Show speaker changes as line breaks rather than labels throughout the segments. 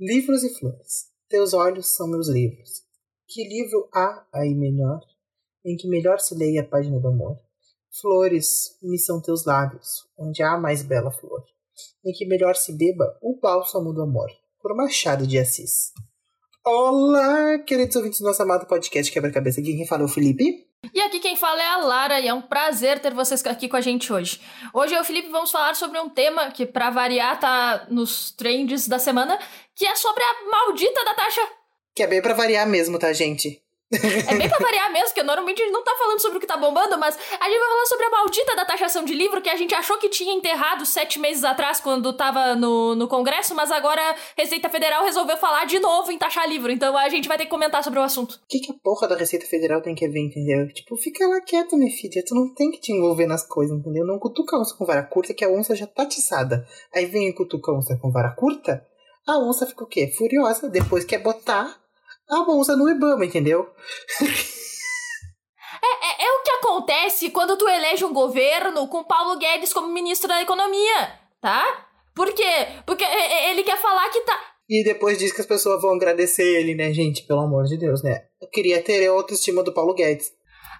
Livros e flores. Teus olhos são meus livros. Que livro há aí melhor, em que melhor se leia a página do amor? Flores me são teus lábios, onde há mais bela flor, em que melhor se beba o bálsamo do amor, por Machado de Assis. Olá, queridos ouvintes do nosso amado podcast Quebra-Cabeça. Aqui quem fala é o Felipe.
E aqui quem fala é a Lara e é um prazer ter vocês aqui com a gente hoje. Hoje eu e o Felipe vamos falar sobre um tema que, para variar, tá nos trends da semana, que é sobre a maldita da taxa.
Que é bem pra variar mesmo, tá, gente?
É bem pra variar mesmo, porque normalmente a gente não tá falando sobre o que tá bombando, mas a gente vai falar sobre a maldita da taxação de livro que a gente achou que tinha enterrado sete meses atrás quando tava no, no Congresso, mas agora a Receita Federal resolveu falar de novo em taxar livro, então a gente vai ter que comentar sobre o assunto.
O que, que a porra da Receita Federal tem que ver, entendeu? Tipo, fica lá quieta, minha filha. Tu não tem que te envolver nas coisas, entendeu? Não cutuca a onça com vara curta, que a onça já tá tiçada. Aí vem e cutuca a onça com vara curta, a onça fica o quê? Furiosa. Depois quer botar a onça no Ibama, entendeu?
É, é, é, o que acontece quando tu elege um governo com Paulo Guedes como ministro da Economia, tá? Por quê? Porque ele quer falar que tá.
E depois diz que as pessoas vão agradecer ele, né, gente? Pelo amor de Deus, né? Eu queria ter a autoestima do Paulo Guedes.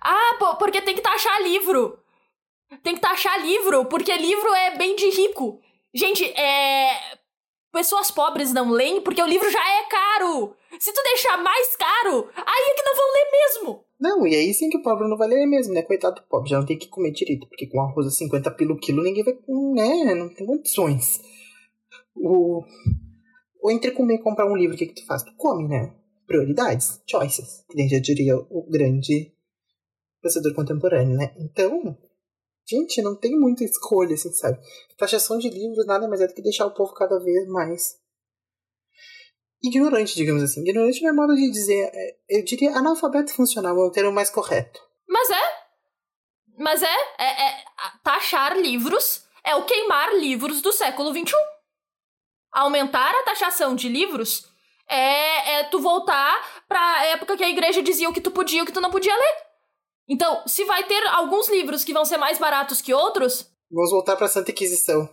Ah, pô, porque tem que taxar livro. Tem que taxar livro, porque livro é bem de rico. Gente, é. Pessoas pobres não leem porque o livro já é caro. Se tu deixar mais caro, aí é que não vão ler mesmo.
Não, e aí sim que o pobre não vai ler mesmo, né? Coitado do pobre, já não tem que comer direito, porque com arroz a 50 pelo quilo ninguém vai, né? Não tem condições. O... Ou entre comer e comprar um livro, o que, que tu faz? Tu come, né? Prioridades, choices, que já diria o grande pensador contemporâneo, né? Então, gente, não tem muita escolha, assim, sabe? Taxação de livros nada mais é do que deixar o povo cada vez mais ignorante, digamos assim. Ignorante não é modo de dizer. É, eu diria analfabeto funcional, é o termo mais correto.
Mas é. Mas é, é, é. Taxar livros é o queimar livros do século XXI. Aumentar a taxação de livros é, é tu voltar pra época que a igreja dizia o que tu podia e o que tu não podia ler. Então, se vai ter alguns livros que vão ser mais baratos que outros.
Vamos voltar pra Santa Inquisição.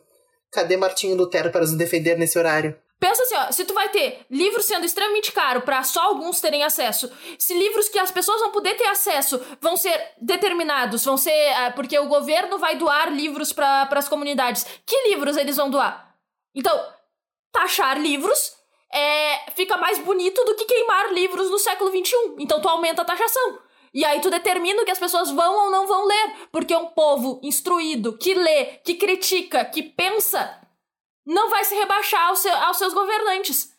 Cadê Martinho Lutero para nos defender nesse horário?
Pensa assim, ó, se tu vai ter livros sendo extremamente caro para só alguns terem acesso, se livros que as pessoas vão poder ter acesso vão ser determinados, vão ser uh, porque o governo vai doar livros para as comunidades, que livros eles vão doar? Então, taxar livros é, fica mais bonito do que queimar livros no século XXI. Então tu aumenta a taxação. E aí tu determina que as pessoas vão ou não vão ler. Porque um povo instruído, que lê, que critica, que pensa, não vai se rebaixar aos, seu, aos seus governantes.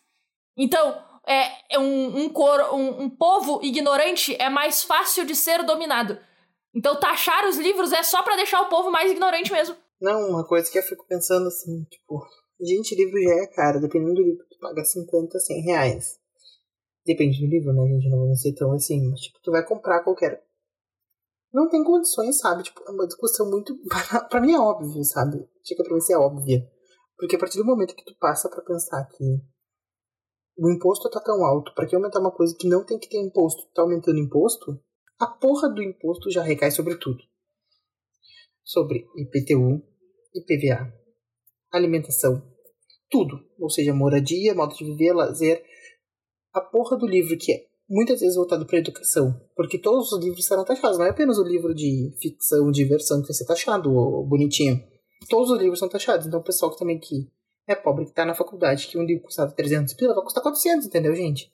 Então, é, é um, um, um, um povo ignorante é mais fácil de ser dominado. Então, taxar os livros é só para deixar o povo mais ignorante mesmo.
Não, uma coisa que eu fico pensando assim, tipo, gente, livro já é caro, dependendo do livro, tu paga 50, 100 reais. Depende do livro, né, gente? Não vamos ser tão assim, mas, tipo, tu vai comprar qualquer. Não tem condições, sabe? Tipo, é uma discussão muito. pra mim é óbvio, sabe? Chega pra mim ser óbvia. Porque a partir do momento que tu passa para pensar que o imposto tá tão alto, para que aumentar uma coisa que não tem que ter imposto, tá aumentando imposto, a porra do imposto já recai sobre tudo. Sobre IPTU, IPVA, alimentação, tudo. Ou seja, moradia, modo de viver, lazer. A porra do livro que é muitas vezes voltado para educação, porque todos os livros serão taxados, não é apenas o livro de ficção, diversão que vai ser taxado, bonitinho todos os livros são taxados. Então o pessoal que também que é pobre, que tá na faculdade, que um livro custava 300 pila, vai custar 400, entendeu, gente?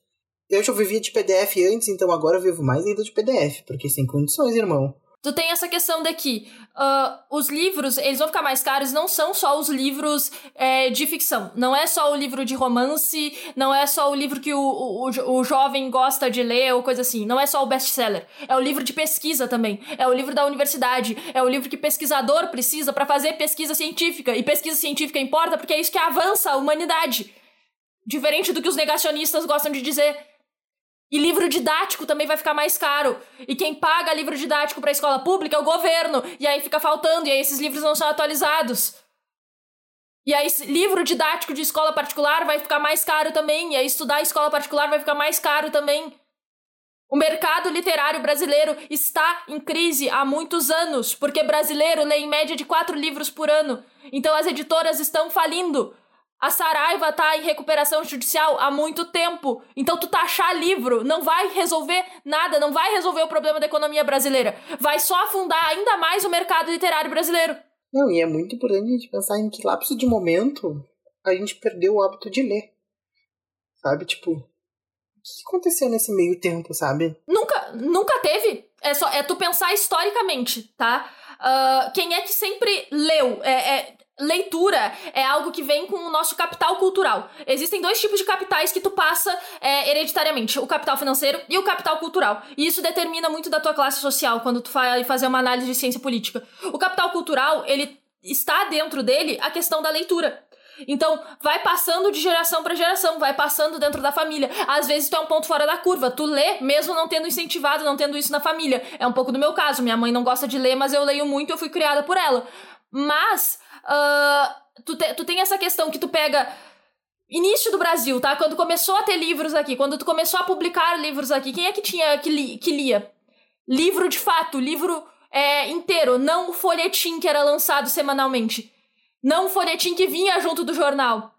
Eu já vivia de PDF antes, então agora eu vivo mais ainda de PDF, porque sem condições, irmão.
Tu tem essa questão daqui. Uh, os livros, eles vão ficar mais caros, não são só os livros é, de ficção. Não é só o livro de romance, não é só o livro que o, o, o jovem gosta de ler ou coisa assim. Não é só o best-seller. É o livro de pesquisa também. É o livro da universidade. É o livro que pesquisador precisa para fazer pesquisa científica. E pesquisa científica importa porque é isso que avança a humanidade. Diferente do que os negacionistas gostam de dizer. E livro didático também vai ficar mais caro. E quem paga livro didático para a escola pública é o governo. E aí fica faltando, e aí esses livros não são atualizados. E aí livro didático de escola particular vai ficar mais caro também. E aí estudar escola particular vai ficar mais caro também. O mercado literário brasileiro está em crise há muitos anos, porque brasileiro lê em média de quatro livros por ano. Então as editoras estão falindo. A Saraiva tá em recuperação judicial há muito tempo. Então tu taxar livro não vai resolver nada, não vai resolver o problema da economia brasileira. Vai só afundar ainda mais o mercado literário brasileiro.
Não, e é muito importante a gente pensar em que lapso de momento a gente perdeu o hábito de ler. Sabe, tipo, o que aconteceu nesse meio tempo, sabe?
Nunca, nunca teve. É só é tu pensar historicamente, tá? Uh, quem é que sempre leu? É, é, leitura é algo que vem com o nosso capital cultural. Existem dois tipos de capitais que tu passa é, hereditariamente: o capital financeiro e o capital cultural. E isso determina muito da tua classe social quando tu vai fazer uma análise de ciência política. O capital cultural, ele está dentro dele a questão da leitura. Então, vai passando de geração para geração, vai passando dentro da família. Às vezes tu é um ponto fora da curva, tu lê mesmo não tendo incentivado, não tendo isso na família. É um pouco do meu caso, minha mãe não gosta de ler, mas eu leio muito, eu fui criada por ela. Mas uh, tu, te, tu tem essa questão que tu pega início do Brasil, tá? Quando começou a ter livros aqui, quando tu começou a publicar livros aqui, quem é que tinha que, li, que lia? Livro de fato, livro é, inteiro, não o folhetim que era lançado semanalmente. Não o folhetim que vinha junto do jornal.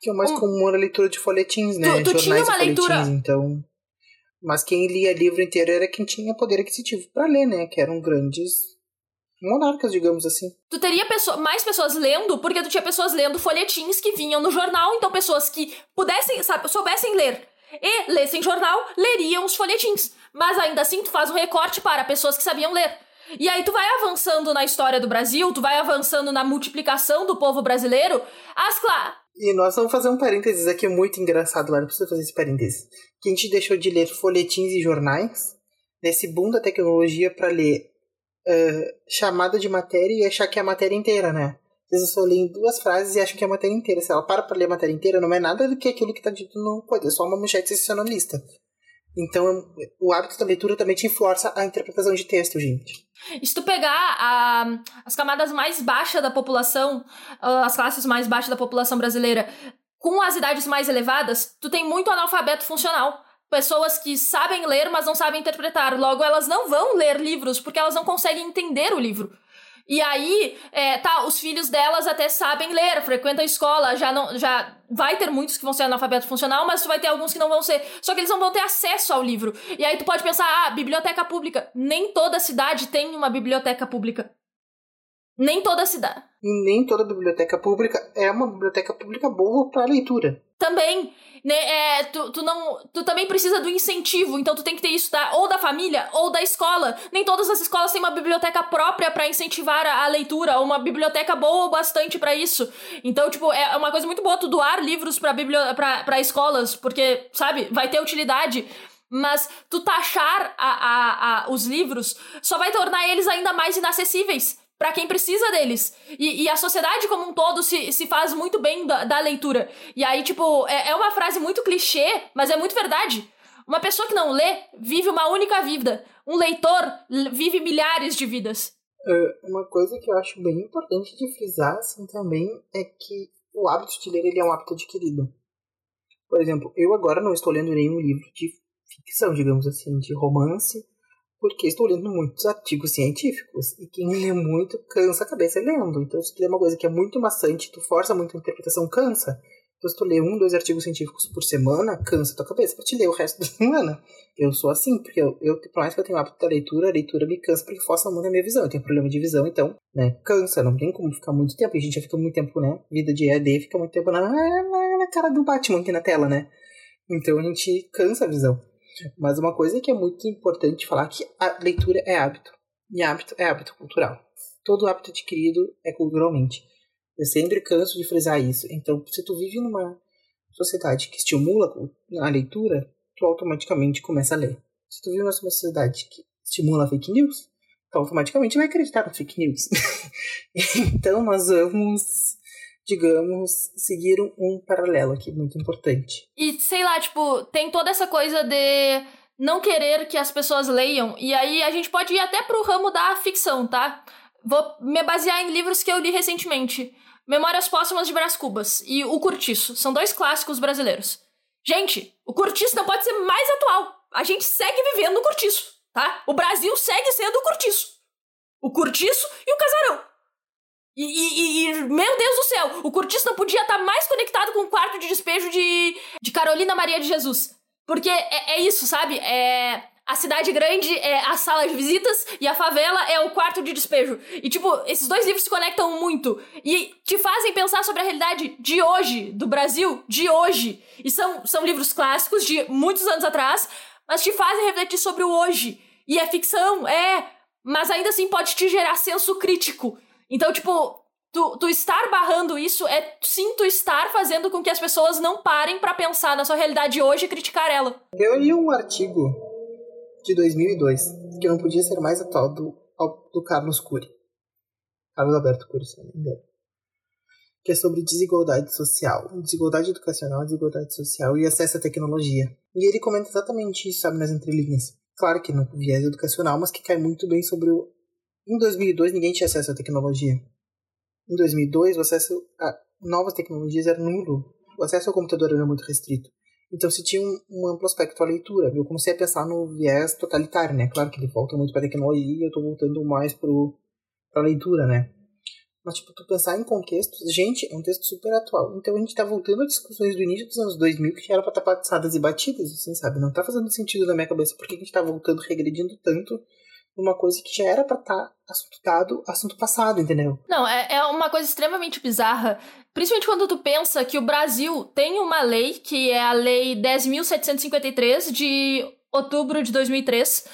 Que é mais um... comum a leitura de folhetins, né?
Tu, tu tinha uma leitura.
Então. Mas quem lia livro inteiro era quem tinha poder aquisitivo para ler, né? Que eram grandes monarcas, digamos assim.
Tu teria pessoa, mais pessoas lendo, porque tu tinha pessoas lendo folhetins que vinham no jornal, então pessoas que pudessem, sabe, soubessem ler e lessem jornal, leriam os folhetins. Mas ainda assim, tu faz um recorte para pessoas que sabiam ler. E aí tu vai avançando na história do Brasil, tu vai avançando na multiplicação do povo brasileiro, as claro.
E nós vamos fazer um parênteses aqui muito engraçado, Lara, precisa fazer esse parênteses. Que a gente deixou de ler folhetins e jornais nesse boom da tecnologia para ler uh, chamada de matéria e achar que é a matéria inteira, né? Às vezes eu só leio duas frases e acho que é a matéria inteira. Se ela para pra ler a matéria inteira, não é nada do que aquilo que tá dito no coisa, é só uma manchete sensacionalista. Então, o hábito da leitura também te força a interpretação de texto, gente.
E se tu pegar a, as camadas mais baixas da população, ah, as classes mais baixas da população brasileira, com as idades mais elevadas, tu tem muito analfabeto funcional pessoas que sabem ler, mas não sabem interpretar. Logo, elas não vão ler livros porque elas não conseguem entender o livro. E aí, é, tá, os filhos delas até sabem ler, frequentam a escola, já não, já vai ter muitos que vão ser analfabeto funcional, mas tu vai ter alguns que não vão ser. Só que eles não vão ter acesso ao livro. E aí tu pode pensar, ah, biblioteca pública. Nem toda cidade tem uma biblioteca pública. Nem toda cidade.
E nem toda biblioteca pública é uma biblioteca pública boa para leitura.
Também né, é, tu, tu, não, tu também precisa do incentivo, então tu tem que ter isso da, ou da família ou da escola. Nem todas as escolas têm uma biblioteca própria para incentivar a, a, leitura, ou uma biblioteca boa o bastante para isso. Então, tipo, é uma coisa muito boa tu doar livros para para escolas, porque, sabe, vai ter utilidade. Mas tu taxar a, a, a, os livros só vai tornar eles ainda mais inacessíveis para quem precisa deles. E, e, a sociedade como um todo se, se faz muito bem da, da leitura. E aí, tipo, é, é uma frase muito clichê, mas é muito verdade. Uma pessoa que não lê vive uma única vida. Um leitor vive milhares de vidas.
Uh, uma coisa que eu acho bem importante de frisar, assim, também, é que o hábito de ler ele é um hábito adquirido. Por exemplo, eu agora não estou lendo nenhum livro de ficção, digamos assim, de romance, porque estou lendo muitos artigos científicos e quem lê muito cansa a cabeça lendo. Então, se tu lê uma coisa que é muito maçante, tu força muito a interpretação, cansa. Então, se tu lê um, dois artigos científicos por semana, cansa a tua cabeça para te ler o resto da semana. Eu sou assim, porque eu, eu, por mais que eu tenha o hábito da leitura, a leitura me cansa porque força muito a minha visão. Eu tenho problema de visão, então, né, cansa, não tem como ficar muito tempo. E a gente já fica muito tempo, né, vida de EAD fica muito tempo na, na, na cara do Batman aqui na tela, né. Então a gente cansa a visão. Mas uma coisa que é muito importante falar que a leitura é hábito. E hábito é hábito cultural. Todo hábito adquirido é culturalmente. Eu sempre canso de frisar isso. Então, se tu vive numa sociedade que estimula a leitura, tu automaticamente começa a ler. Se tu vive numa sociedade que estimula fake news, tu automaticamente vai acreditar na fake news. então, nós vamos digamos, seguir um paralelo aqui muito importante.
E sei lá, tipo, tem toda essa coisa de não querer que as pessoas leiam, e aí a gente pode ir até pro ramo da ficção, tá? Vou me basear em livros que eu li recentemente. Memórias Póstumas de Brás Cubas e O Curtiço. São dois clássicos brasileiros. Gente, o Curtiço não pode ser mais atual. A gente segue vivendo no Curtiço, tá? O Brasil segue sendo o Curtiço. O Curtiço e o Casarão. E, e, e, meu Deus do céu, o Curtis não podia estar tá mais conectado com o quarto de despejo de, de Carolina Maria de Jesus. Porque é, é isso, sabe? É, a cidade grande é a sala de visitas e a favela é o quarto de despejo. E, tipo, esses dois livros se conectam muito e te fazem pensar sobre a realidade de hoje, do Brasil, de hoje. E são, são livros clássicos de muitos anos atrás, mas te fazem refletir sobre o hoje. E é ficção, é, mas ainda assim pode te gerar senso crítico. Então, tipo, tu, tu estar barrando isso é sim tu estar fazendo com que as pessoas não parem para pensar na sua realidade hoje e criticar ela.
Eu li um artigo de 2002 que não podia ser mais atual do, do Carlos Cury. Carlos Alberto Cury, se não me engano. Que é sobre desigualdade social, desigualdade educacional, desigualdade social e acesso à tecnologia. E ele comenta exatamente isso, sabe, nas entrelinhas. Claro que no viés educacional, mas que cai muito bem sobre o em 2002, ninguém tinha acesso à tecnologia. Em 2002, o acesso a novas tecnologias era nulo. O acesso ao computador era muito restrito. Então se tinha um, um amplo aspecto à leitura. Eu comecei a pensar no viés totalitário, né? Claro que ele volta muito para a tecnologia e eu estou voltando mais para a leitura, né? Mas, tipo, tu pensar em contextos... Gente, é um texto super atual. Então a gente tá voltando a discussões do início dos anos 2000 que já era pra estar tá passadas e batidas, assim, sabe? Não tá fazendo sentido na minha cabeça porque a gente tá voltando, regredindo tanto uma coisa que já era para estar tá assunto assunto passado, entendeu?
Não, é, é uma coisa extremamente bizarra. Principalmente quando tu pensa que o Brasil tem uma lei, que é a Lei 10.753, de outubro de 2003,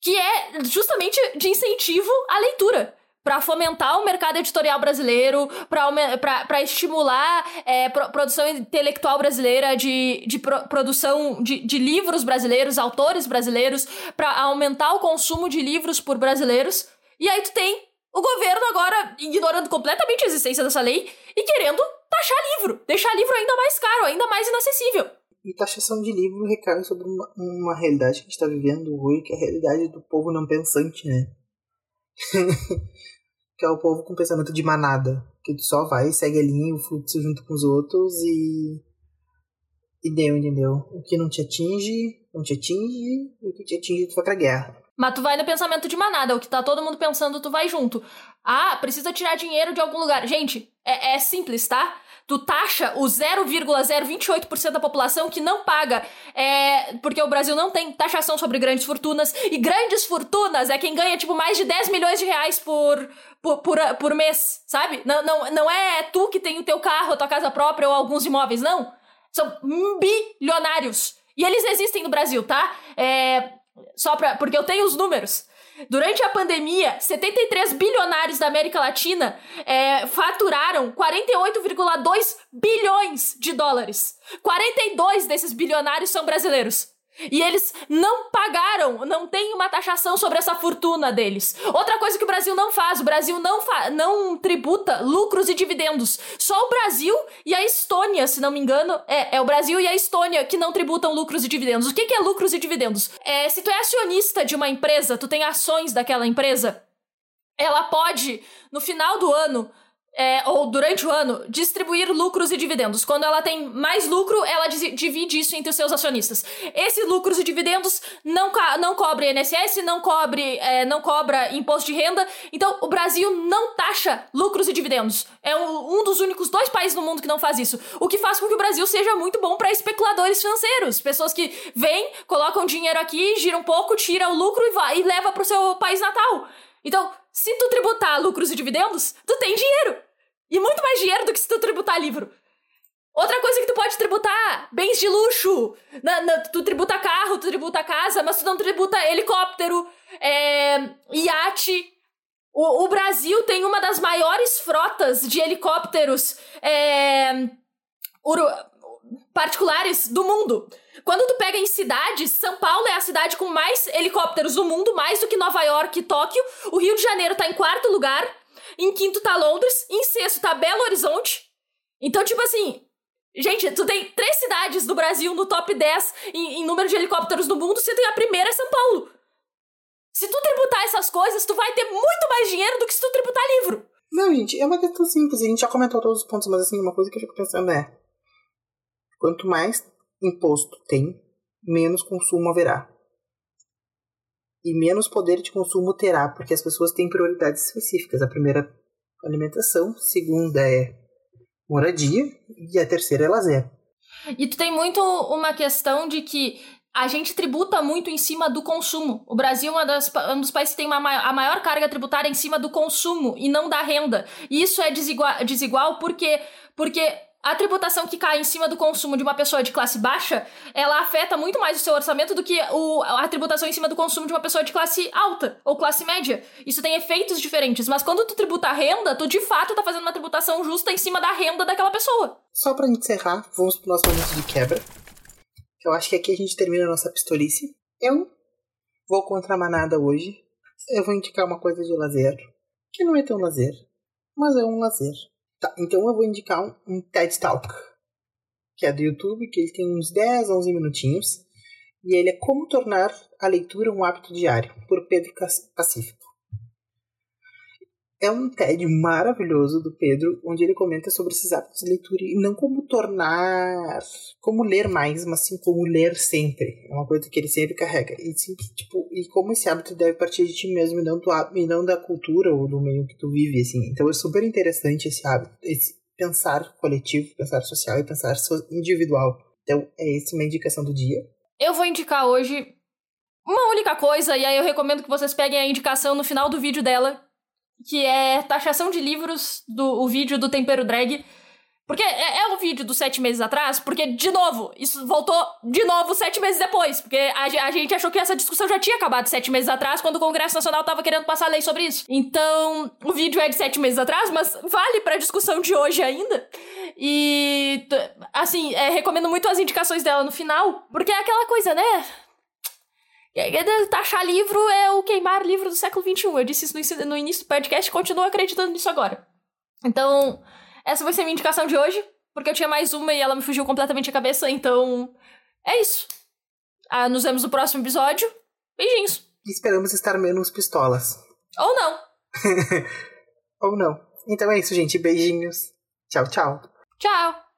que é justamente de incentivo à leitura para fomentar o mercado editorial brasileiro, para estimular é, pro, produção intelectual brasileira, de, de pro, produção de, de livros brasileiros, autores brasileiros, para aumentar o consumo de livros por brasileiros. E aí tu tem o governo agora ignorando completamente a existência dessa lei e querendo taxar livro, deixar livro ainda mais caro, ainda mais inacessível.
E taxação de livro recai sobre uma, uma realidade que a gente está vivendo hoje, que é a realidade do povo não pensante, né? que é o povo com pensamento de manada. Que tu só vai, segue a linha, o fluxo junto com os outros e. E deu, entendeu? O que não te atinge, não te atinge, e o que te atinge, tu vai pra guerra.
Mas tu vai no pensamento de manada, o que tá todo mundo pensando, tu vai junto. Ah, precisa tirar dinheiro de algum lugar. Gente, é, é simples, tá? tu taxa o 0,028% da população que não paga, é, porque o Brasil não tem taxação sobre grandes fortunas, e grandes fortunas é quem ganha, tipo, mais de 10 milhões de reais por, por, por, por mês, sabe? Não, não, não é tu que tem o teu carro, a tua casa própria ou alguns imóveis, não. São bilionários. E eles existem no Brasil, tá? É, só pra, porque eu tenho os números. Durante a pandemia, 73 bilionários da América Latina é, faturaram 48,2 bilhões de dólares. 42 desses bilionários são brasileiros. E eles não pagaram, não tem uma taxação sobre essa fortuna deles. Outra coisa que o Brasil não faz, o Brasil não, fa não tributa lucros e dividendos. Só o Brasil e a Estônia, se não me engano, é, é o Brasil e a Estônia que não tributam lucros e dividendos. O que, que é lucros e dividendos? É, se tu é acionista de uma empresa, tu tem ações daquela empresa, ela pode, no final do ano, é, ou durante o ano, distribuir lucros e dividendos. Quando ela tem mais lucro, ela divide isso entre os seus acionistas. Esses lucros e dividendos não, não cobre INSS, não cobre, é, não cobra imposto de renda. Então, o Brasil não taxa lucros e dividendos. É um, um dos únicos dois países no mundo que não faz isso. O que faz com que o Brasil seja muito bom para especuladores financeiros. Pessoas que vêm, colocam dinheiro aqui, gira um pouco, tira o lucro e, vai, e leva para o seu país natal. Então, se tu tributar lucros e dividendos, tu tem dinheiro. E muito mais dinheiro do que se tu tributar livro. Outra coisa que tu pode tributar, bens de luxo. Na, na, tu tributa carro, tu tributa casa, mas tu não tributa helicóptero, é, iate. O, o, Brasil tem uma das maiores frotas de helicópteros é, particulares do mundo. Quando tu pega em cidades, São Paulo é a cidade com mais helicópteros do mundo, mais do que Nova York e Tóquio. O Rio de Janeiro tá em quarto lugar. Em quinto tá Londres. Em sexto tá Belo Horizonte. Então, tipo assim. Gente, tu tem três cidades do Brasil no top 10 em, em número de helicópteros do mundo, sendo que a primeira é São Paulo. Se tu tributar essas coisas, tu vai ter muito mais dinheiro do que se tu tributar livro.
Não, gente, é uma questão simples. A gente já comentou todos os pontos, mas assim, uma coisa que eu fico pensando é: quanto mais imposto tem, menos consumo haverá. E menos poder de consumo terá, porque as pessoas têm prioridades específicas. A primeira alimentação, segunda é moradia e a terceira é lazer.
E tu tem muito uma questão de que a gente tributa muito em cima do consumo. O Brasil é das, um dos países que tem uma, a maior carga tributária em cima do consumo e não da renda. E isso é desigual, desigual porque, porque a tributação que cai em cima do consumo de uma pessoa de classe baixa, ela afeta muito mais o seu orçamento do que o, a tributação em cima do consumo de uma pessoa de classe alta ou classe média. Isso tem efeitos diferentes, mas quando tu tributa a renda, tu de fato tá fazendo uma tributação justa em cima da renda daquela pessoa.
Só para encerrar, vamos pro nosso momento de quebra. Eu acho que aqui a gente termina a nossa pistolice. Eu vou contra a manada hoje. Eu vou indicar uma coisa de lazer, que não é tão lazer, mas é um lazer. Tá, então eu vou indicar um, um TED Talk, que é do YouTube, que ele tem uns 10, 11 minutinhos. E ele é Como Tornar a Leitura um Hábito Diário, por Pedro Pacífico. É um TED maravilhoso do Pedro, onde ele comenta sobre esses hábitos de leitura e não como tornar, como ler mais, mas sim como ler sempre. É uma coisa que ele sempre carrega. E, sim, tipo, e como esse hábito deve partir de ti mesmo e não, do, e não da cultura ou do meio que tu vive, assim. Então é super interessante esse hábito, esse pensar coletivo, pensar social e pensar individual. Então é essa uma indicação do dia.
Eu vou indicar hoje uma única coisa, e aí eu recomendo que vocês peguem a indicação no final do vídeo dela, que é taxação de livros, do o vídeo do Tempero Drag. Porque é, é o vídeo dos sete meses atrás, porque, de novo, isso voltou de novo sete meses depois. Porque a, a, gente achou que essa discussão já tinha acabado sete meses atrás, quando o Congresso Nacional tava querendo passar lei sobre isso. Então, o vídeo é de sete meses atrás, mas vale pra discussão de hoje ainda. E, assim, é, recomendo muito as indicações dela no final, porque é aquela coisa, né? Taxar livro é o queimar livro do século XXI. Eu disse isso no início do podcast e continuo acreditando nisso agora. Então, essa vai ser a minha indicação de hoje, porque eu tinha mais uma e ela me fugiu completamente a cabeça, então é isso. Ah, nos vemos no próximo episódio. Beijinhos.
Esperamos estar menos pistolas.
Ou não.
Ou não. Então é isso, gente. Beijinhos. Tchau, tchau.
Tchau.